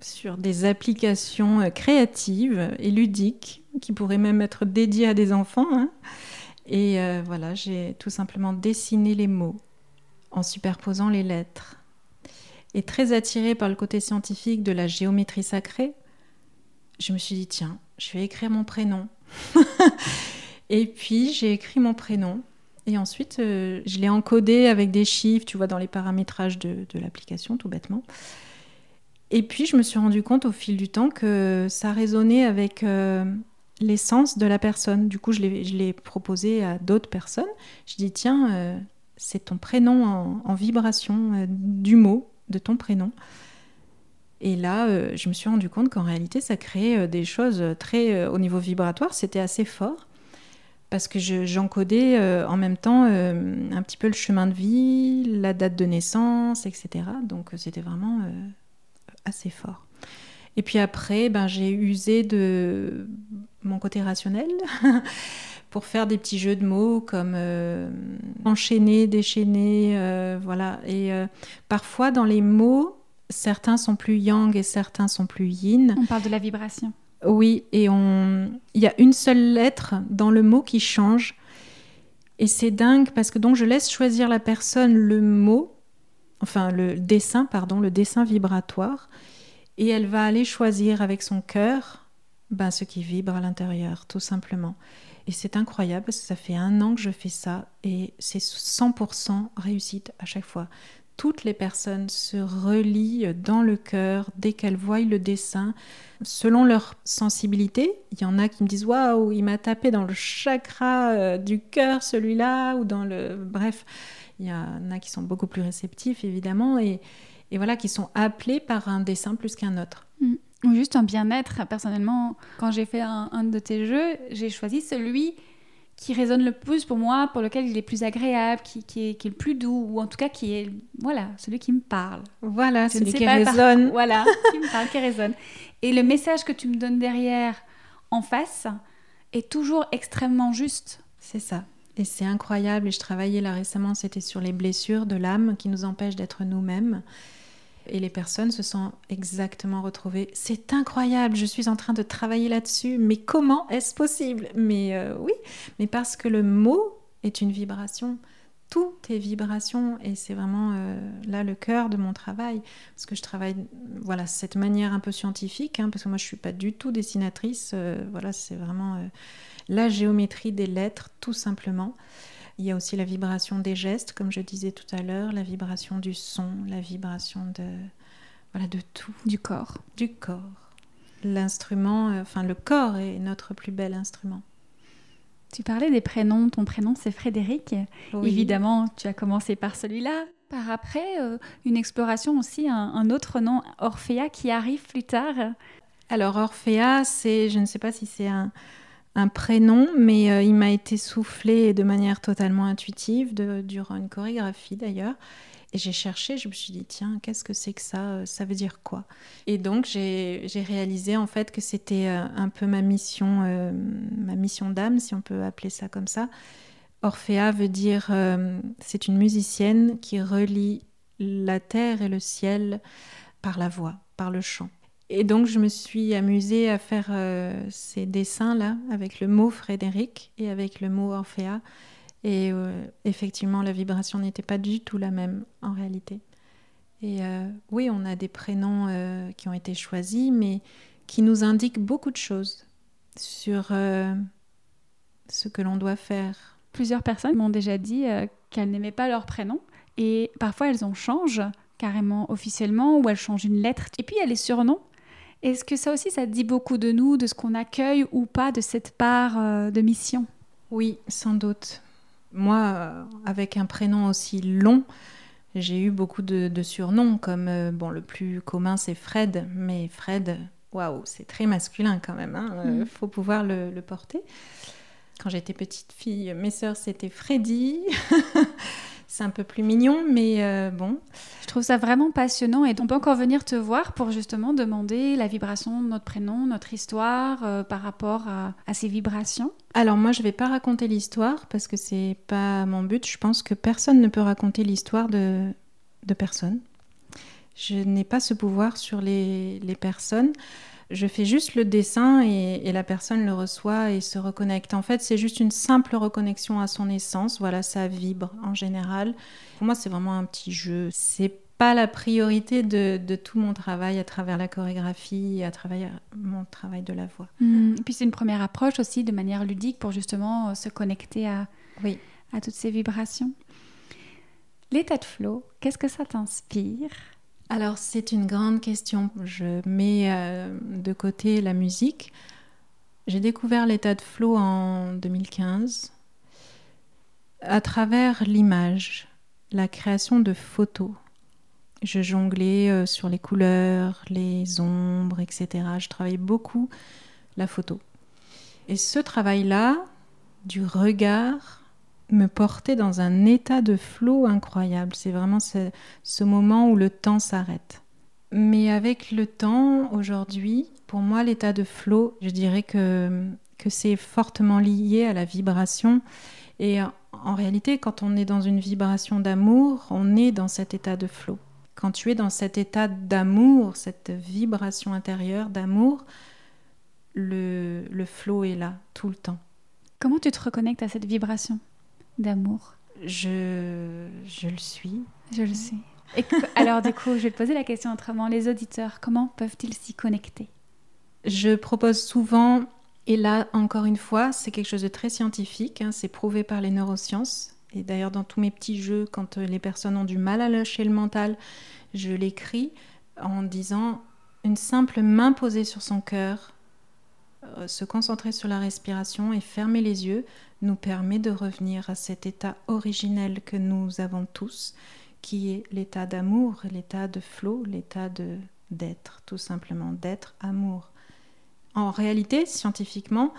sur des applications euh, créatives et ludiques qui pourraient même être dédiées à des enfants. Hein. Et euh, voilà, j'ai tout simplement dessiné les mots en superposant les lettres et très attirée par le côté scientifique de la géométrie sacrée, je me suis dit, tiens, je vais écrire mon prénom. et puis j'ai écrit mon prénom. Et ensuite, euh, je l'ai encodé avec des chiffres, tu vois, dans les paramétrages de, l'application, tout bêtement. Et puis, je me suis rendu compte au fil du temps que ça résonnait avec euh, l'essence de la personne. Du coup, je l'ai proposé à d'autres personnes. Je dis, tiens, euh, c'est ton prénom en, en vibration du mot de ton prénom. Et là, euh, je me suis rendu compte qu'en réalité, ça créait euh, des choses très, euh, au niveau vibratoire, c'était assez fort. Parce que j'encodais en même temps un petit peu le chemin de vie, la date de naissance, etc. Donc c'était vraiment assez fort. Et puis après, ben, j'ai usé de mon côté rationnel pour faire des petits jeux de mots comme euh, enchaîner, déchaîner, euh, voilà. Et euh, parfois dans les mots, certains sont plus yang et certains sont plus yin. On parle de la vibration. Oui, et on, il y a une seule lettre dans le mot qui change. Et c'est dingue parce que donc je laisse choisir la personne le mot, enfin le dessin, pardon, le dessin vibratoire, et elle va aller choisir avec son cœur ben, ce qui vibre à l'intérieur, tout simplement. Et c'est incroyable parce que ça fait un an que je fais ça et c'est 100% réussite à chaque fois. Toutes les personnes se relient dans le cœur dès qu'elles voient le dessin, selon leur sensibilité. Il y en a qui me disent Waouh, il m'a tapé dans le chakra euh, du cœur, celui-là, ou dans le. Bref, il y en a qui sont beaucoup plus réceptifs, évidemment, et, voilà, qui sont appelés par un dessin plus qu'un autre. Mm ou juste un bien-être. Personnellement, quand j'ai fait un, de tes jeux, j'ai choisi celui qui résonne le plus pour moi, pour lequel il est plus agréable, qui, qui, est, le plus doux, ou en tout cas qui est, voilà, celui qui me parle. Voilà, celui qui résonne. Voilà, qui me parle, qui résonne. Et le message que tu me donnes derrière, en face, est toujours extrêmement juste. C'est ça. Et c'est incroyable. Et je travaillais là récemment, c'était sur les blessures de l'âme qui nous empêchent d'être nous-mêmes et les personnes se sont exactement retrouvées. C'est incroyable, je suis en train de travailler là-dessus, mais comment est-ce possible? Mais euh, oui, mais parce que le mot est une vibration. Tout est vibration et c'est vraiment euh, là le cœur de mon travail. Parce que je travaille voilà cette manière un peu scientifique hein, parce que moi je suis pas du tout dessinatrice euh, voilà c'est vraiment la géométrie des lettres tout simplement il y a aussi la vibration des gestes comme je disais tout à l'heure la vibration du son la vibration de voilà de tout du corps du corps l'instrument enfin le corps est notre plus bel instrument tu parlais des prénoms. Ton prénom, c'est Frédéric. Évidemment, tu as commencé par celui-là. Par après, euh, une exploration aussi, un, autre nom, Orphea, qui arrive plus tard. Alors, Orphea, c'est, je ne sais pas si c'est un, prénom, mais euh, il m'a été soufflé de manière totalement intuitive durant une chorégraphie d'ailleurs. Et j'ai cherché, je me suis dit, tiens, qu'est-ce que c'est que ça euh, Ça veut dire quoi? Et donc, j'ai réalisé en fait que c'était euh, un peu ma mission, ma mission d'âme, si on peut appeler ça comme ça. Orphea veut dire, c'est une musicienne qui relie la terre et le ciel par la voix, par le chant. Et donc, je me suis amusée à faire ces dessins-là avec le mot Frédéric et avec le mot Orphea. Et euh, effectivement, la vibration n'était pas du tout la même en réalité. Et euh, oui, on a des prénoms euh, qui ont été choisis, mais qui nous indiquent beaucoup de choses sur ce que l'on doit faire. Plusieurs personnes m'ont déjà dit qu'elles n'aimaient pas leur prénom, et parfois elles en changent carrément officiellement, ou elles changent une lettre. Et puis il y a les surnoms. Est-ce que ça aussi, ça dit beaucoup de nous, de ce qu'on accueille ou pas de cette part de mission? Oui, sans doute. Moi, euh, avec un prénom aussi long, j'ai eu beaucoup de, surnoms, comme euh, bon, le plus commun c'est Fred, mais Fred, waouh, c'est très masculin quand même, il hein, euh, mm. faut pouvoir le, le porter. Quand j'étais petite fille, mes sœurs c'était Freddy. c'est un peu plus mignon, mais euh, bon. Je trouve ça vraiment passionnant et on peut encore venir te voir pour justement demander la vibration de notre prénom, notre histoire euh, par rapport à, ces vibrations. Alors moi, je vais pas raconter l'histoire parce que c'est pas mon but. Je pense que personne ne peut raconter l'histoire de, de personne. Je n'ai pas ce pouvoir sur les, les personnes je fais juste le dessin et, la personne le reçoit et se reconnecte. En fait, c'est juste une simple reconnexion à son essence. Voilà, ça vibre en général. Pour moi, c'est vraiment un petit jeu. C'est pas la priorité de, tout mon travail à travers la chorégraphie, à travers mon travail de la voix. Hmm. Et puis c'est une première approche aussi de manière ludique pour justement euh, se connecter à, oui. à toutes ces vibrations. L'état de flow, qu'est-ce que ça t'inspire? Alors c'est une grande question. Je mets euh, de côté la musique. J'ai découvert l'état de flow en 2015 à travers l'image, la création de photos. Je jonglais euh, sur les couleurs, les ombres, etc. Je travaillais beaucoup la photo. Et ce travail-là, du regard, me porter dans un état de flot incroyable. C'est vraiment ce, moment où le temps s'arrête. Mais avec le temps, aujourd'hui, pour moi, l'état de flot, je dirais que, que c'est fortement lié à la vibration. Et en réalité, quand on est dans une vibration d'amour, on est dans cet état de flot. Quand tu es dans cet état d'amour, cette vibration intérieure d'amour, le, le flot est là tout le temps. Comment tu te reconnectes à cette vibration? D'amour je, je le suis. Je le sais. Et alors du coup, je vais te poser la question autrement. Les auditeurs, comment peuvent-ils s'y connecter? Je propose souvent, et là encore une fois, c'est quelque chose de très scientifique, hein, c'est prouvé par les neurosciences. Et d'ailleurs, dans tous mes petits jeux, quand les personnes ont du mal à lâcher le mental, je l'écris en disant une simple main posée sur son cœur, euh, se concentrer sur la respiration et fermer les yeux nous permet de revenir à cet état originel que nous avons tous, qui est l'état d'amour, l'état de flot, l'état de d'être, tout simplement, d'être amour. En réalité, scientifiquement,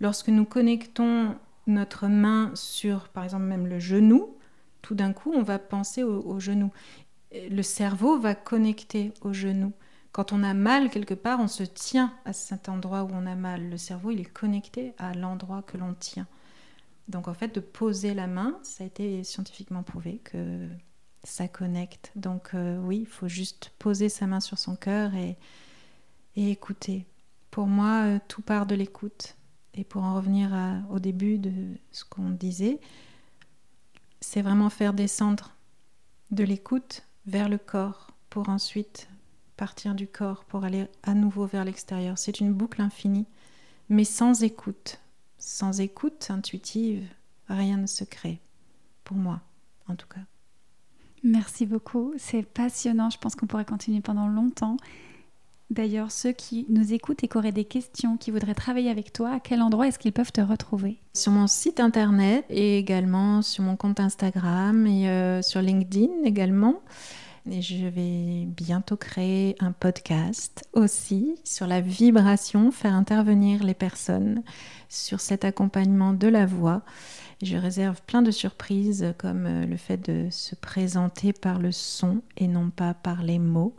lorsque nous connectons notre main sur, par exemple, même le genou, tout d'un coup, on va penser au, au genou. Le cerveau va connecter au genou. Quand on a mal quelque part, on se tient à cet endroit où on a mal. Le cerveau, il est connecté à l'endroit que l'on tient. Donc en fait, de poser la main, ça a été scientifiquement prouvé que ça connecte. Donc euh, oui, il faut juste poser sa main sur son cœur et, écouter. Pour moi, euh, tout part de l'écoute. Et pour en revenir au début de ce qu'on disait, c'est vraiment faire descendre de l'écoute vers le corps pour ensuite partir du corps pour aller à nouveau vers l'extérieur. C'est une boucle infinie, mais sans écoute. Sans écoute intuitive, rien ne se crée. Pour moi, en tout cas. Merci beaucoup. C'est passionnant. Je pense qu'on pourrait continuer pendant longtemps. D'ailleurs, ceux qui nous écoutent et qui auraient des questions, qui voudraient travailler avec toi, à quel endroit est-ce qu'ils peuvent te retrouver? Sur mon site internet et également sur mon compte Instagram et euh, sur LinkedIn également. Et je vais bientôt créer un podcast aussi sur la vibration, faire intervenir les personnes sur cet accompagnement de la voix. Je réserve plein de surprises comme euh, le fait de se présenter par le son et non pas par les mots.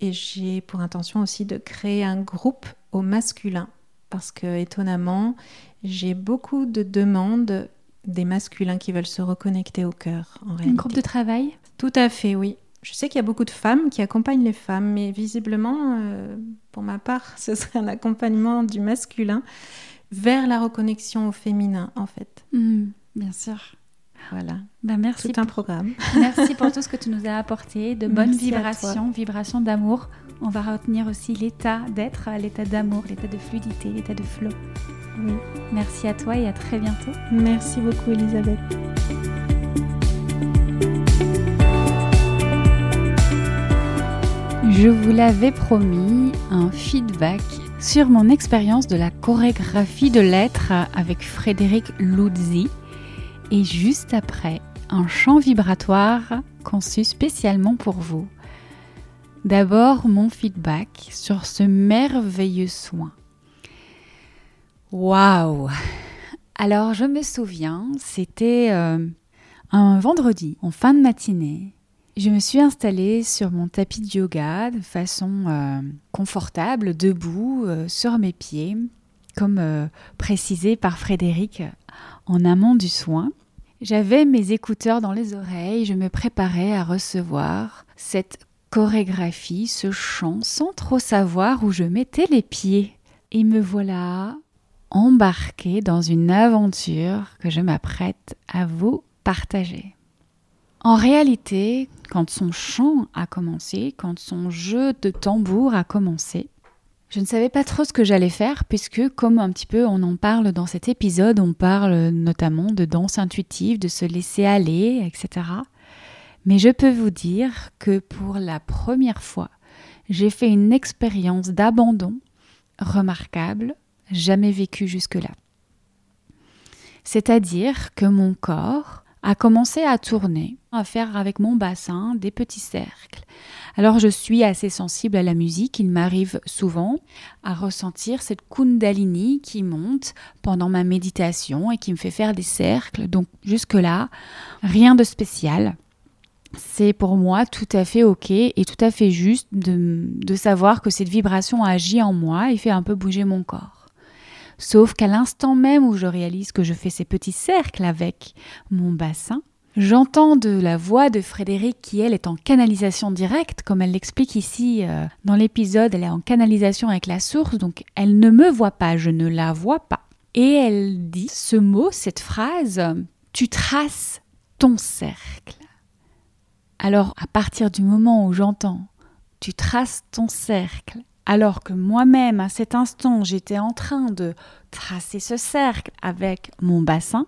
Et j'ai pour intention aussi de créer un groupe au masculin parce que étonnamment, j'ai beaucoup de demandes des masculins qui veulent se reconnecter au cœur. Un groupe de travail? Tout à fait, oui. Je sais qu'il y a beaucoup de femmes qui accompagnent les femmes, mais visiblement, euh, pour ma part, ce serait un accompagnement du masculin vers la reconnexion au féminin, en fait. Mmh, bien sûr. Voilà. Ben merci. Tout un programme. Merci pour tout ce que tu nous as apporté, de bonnes vibrations, vibrations d'amour. On va retenir aussi l'état d'être, l'état d'amour, l'état de fluidité, l'état de flow. Oui. Merci à toi et à très bientôt. Merci beaucoup, Elisabeth. Je vous l'avais promis, un feedback sur mon expérience de la chorégraphie de l'être avec Frédéric Luzzi et juste après, un chant vibratoire conçu spécialement pour vous. D'abord, mon feedback sur ce merveilleux soin. Waouh Alors, je me souviens, c'était euh, un vendredi, en fin de matinée. Je me suis installée sur mon tapis de yoga de façon euh, confortable, debout, euh, sur mes pieds, comme précisé par Frédéric en amont du soin. J'avais mes écouteurs dans les oreilles, je me préparais à recevoir cette chorégraphie, ce chant, sans trop savoir où je mettais les pieds. Et me voilà embarquée dans une aventure que je m'apprête à vous partager. En réalité, quand son chant a commencé, quand son jeu de tambour a commencé, je ne savais pas trop ce que j'allais faire puisque comme un petit peu on en parle dans cet épisode, on parle notamment de danse intuitive, de se laisser aller, etc. Mais je peux vous dire que pour la première fois, j'ai fait une expérience d'abandon remarquable, jamais vécue jusque-là. C'est-à-dire que mon corps a commencé à tourner, à faire avec mon bassin des petits cercles, alors je suis assez sensible à la musique, il m'arrive souvent à ressentir cette kundalini qui monte pendant ma méditation et qui me fait faire des cercles. Donc jusque-là, rien de spécial. C'est pour moi tout à fait ok et tout à fait juste de, de savoir que cette vibration agit en moi et fait un peu bouger mon corps. Sauf qu'à l'instant même où je réalise que je fais ces petits cercles avec mon bassin, J'entends de la voix de Frédéric qui, elle, est en canalisation directe, comme elle l'explique ici euh, dans l'épisode, elle est en canalisation avec la source, donc elle ne me voit pas, je ne la vois pas. Et elle dit ce mot, cette phrase, tu traces ton cercle. Alors, à partir du moment où j'entends tu traces ton cercle, alors que moi-même, à cet instant, j'étais en train de tracer ce cercle avec mon bassin,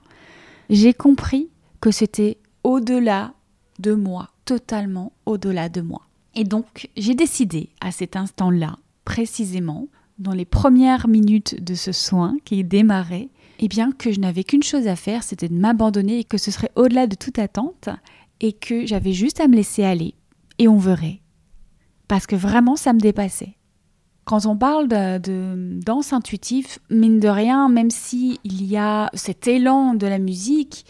j'ai compris que c'était au-delà de moi, totalement au-delà de moi. Et donc, j'ai décidé à cet instant-là, précisément, dans les premières minutes de ce soin qui démarrait, eh bien que je n'avais qu'une chose à faire, c'était de m'abandonner et que ce serait au-delà de toute attente et que j'avais juste à me laisser aller et on verrait. Parce que vraiment, ça me dépassait. Quand on parle de, danse intuitive, mine de rien, même s'il y a cet élan de la musique,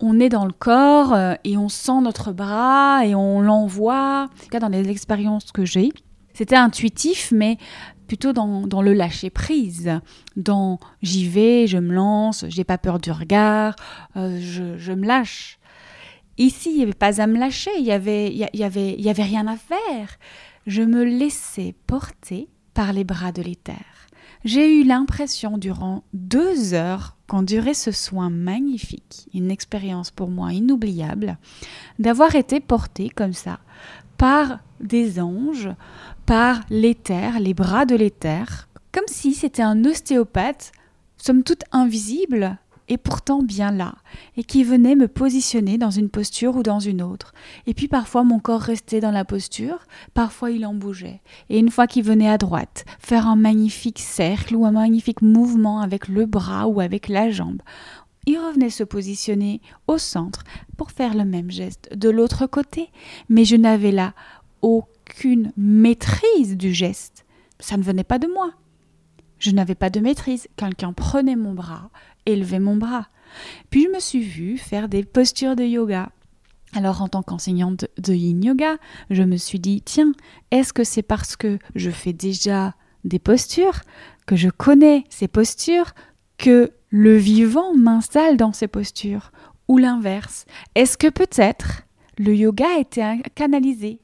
on est dans le corps euh, et on sent notre bras et on l'envoie. En tout cas, dans les expériences que j'ai, c'était intuitif, mais plutôt dans, le lâcher prise, dans j'y vais, je me lance, j'ai pas peur du regard, euh, je, me lâche. Ici, il n'y avait pas à me lâcher, il y avait, il avait, il y avait rien à faire. Je me laissais porter par les bras de l'éther. J'ai eu l'impression durant deux heures qu'en durait ce soin magnifique, une expérience pour moi inoubliable, d'avoir été portée comme ça par des anges, par l'éther, les bras de l'éther, comme si c'était un ostéopathe, somme toute invisible, et pourtant bien là, et qui venait me positionner dans une posture ou dans une autre. Et puis parfois mon corps restait dans la posture, parfois il en bougeait. Et une fois qu'il venait à droite, faire un magnifique cercle ou un magnifique mouvement avec le bras ou avec la jambe, il revenait se positionner au centre pour faire le même geste de l'autre côté. Mais je n'avais là aucune maîtrise du geste. Ça ne venait pas de moi. Je n'avais pas de maîtrise. Quelqu'un prenait mon bras, élevait mon bras. Puis je me suis vue faire des postures de yoga. Alors en tant qu'enseignante de yin yoga, je me suis dit, tiens, est-ce que c'est parce que je fais déjà des postures, que je connais ces postures, que le vivant m'installe dans ces postures? Ou l'inverse Est-ce que peut-être le yoga a été canalisé?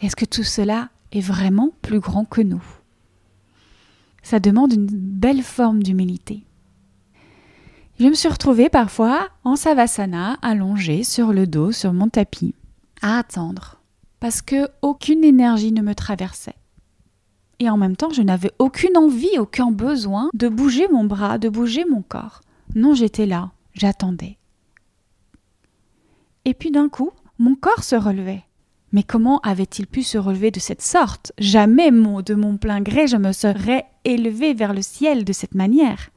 Est-ce que tout cela est vraiment plus grand que nous? Ça demande une belle forme d'humilité. Je me suis retrouvée parfois en savasana, allongée sur le dos, sur mon tapis, à attendre, parce que aucune énergie ne me traversait. Et en même temps, je n'avais aucune envie, aucun besoin de bouger mon bras, de bouger mon corps. Non, j'étais là, j'attendais. Et puis d'un coup, mon corps se relevait. Mais comment avait-il pu se relever de cette sorte? Jamais, de mon plein gré, je me serais élevé vers le ciel de cette manière.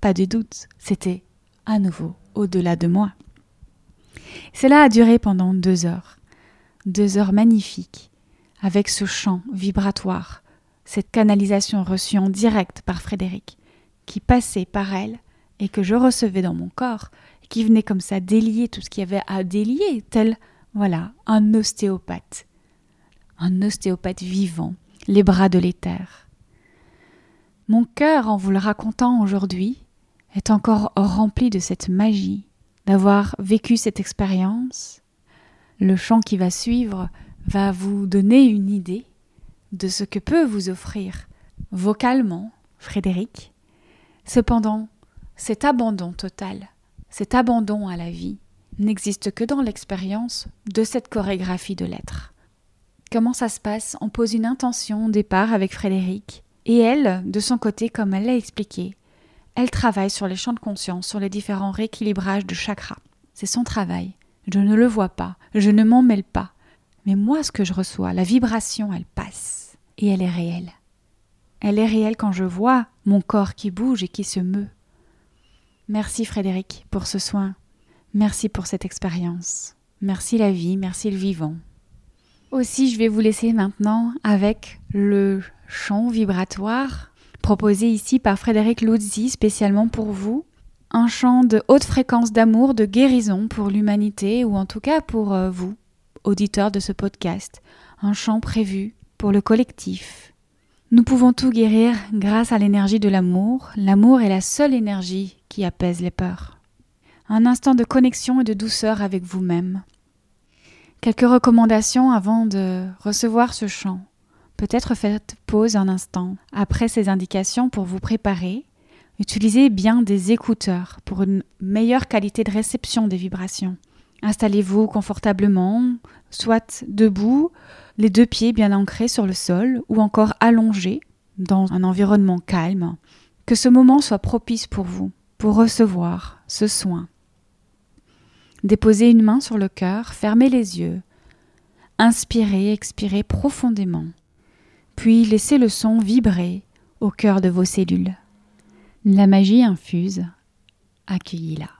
Pas de doute, c'était à nouveau au-delà de moi. Cela a duré pendant deux heures. Deux heures magnifiques, avec ce chant vibratoire, cette canalisation reçue en direct par Frédéric, qui passait par elle et que je recevais dans mon corps, et qui venait comme ça délier tout ce qu'il y avait à délier, tel, voilà, un ostéopathe. Un ostéopathe vivant, les bras de l'éther. Mon cœur, en vous le racontant aujourd'hui, est encore rempli de cette magie, d'avoir vécu cette expérience. Le chant qui va suivre va vous donner une idée de ce que peut vous offrir vocalement Frédéric. Cependant, cet abandon total, cet abandon à la vie, n'existe que dans l'expérience de cette chorégraphie de l'être. Comment ça se passe? On pose une intention au départ avec Frédéric, et elle, de son côté, comme elle l'a expliqué, elle travaille sur les champs de conscience, sur les différents rééquilibrages de chakras. C'est son travail. Je ne le vois pas, je ne m'en mêle pas. Mais moi, ce que je reçois, la vibration, elle passe. Et elle est réelle. Elle est réelle quand je vois mon corps qui bouge et qui se meut. Merci Frédéric pour ce soin. Merci pour cette expérience. Merci la vie, merci le vivant. Aussi, je vais vous laisser maintenant avec le chant vibratoire proposé ici par Frédéric Luzzi spécialement pour vous. Un chant de haute fréquence d'amour, de guérison pour l'humanité ou en tout cas pour euh, vous, auditeurs de ce podcast. Un chant prévu pour le collectif. Nous pouvons tout guérir grâce à l'énergie de l'amour. L'amour est la seule énergie qui apaise les peurs. Un instant de connexion et de douceur avec vous-même. Quelques recommandations avant de recevoir ce chant. Peut-être faites pause un instant après ces indications pour vous préparer. Utilisez bien des écouteurs pour une meilleure qualité de réception des vibrations. Installez-vous confortablement, soit debout, les deux pieds bien ancrés sur le sol, ou encore allongés dans un environnement calme. Que ce moment soit propice pour vous, pour recevoir ce soin. Déposez une main sur le cœur, fermez les yeux. Inspirez, expirez profondément puis laissez le son vibrer au cœur de vos cellules. La magie infuse, accueillis-la.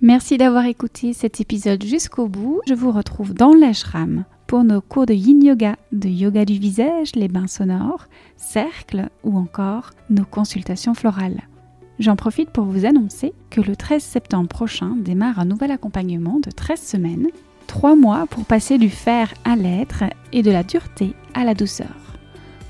Merci d'avoir écouté cet épisode jusqu'au bout. Je vous retrouve dans l'ashram pour nos cours de yin yoga, de yoga du visage, les bains sonores, cercles ou encore nos consultations florales. J'en profite pour vous annoncer que le 13 septembre prochain démarre un nouvel accompagnement de 13 semaines, 3 mois pour passer du fer à l'être et de la dureté à la douceur.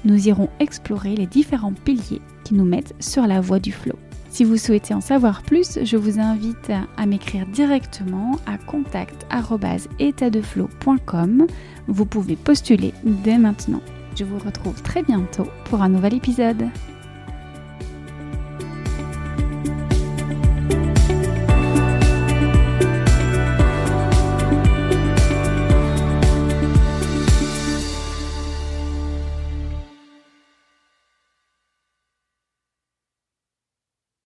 Nous irons explorer les différents piliers qui nous mettent sur la voie du flot. Si vous souhaitez en savoir plus, je vous invite à m'écrire directement à contact@étatdeflow.com. Vous pouvez postuler dès maintenant. Je vous retrouve très bientôt pour un nouvel épisode.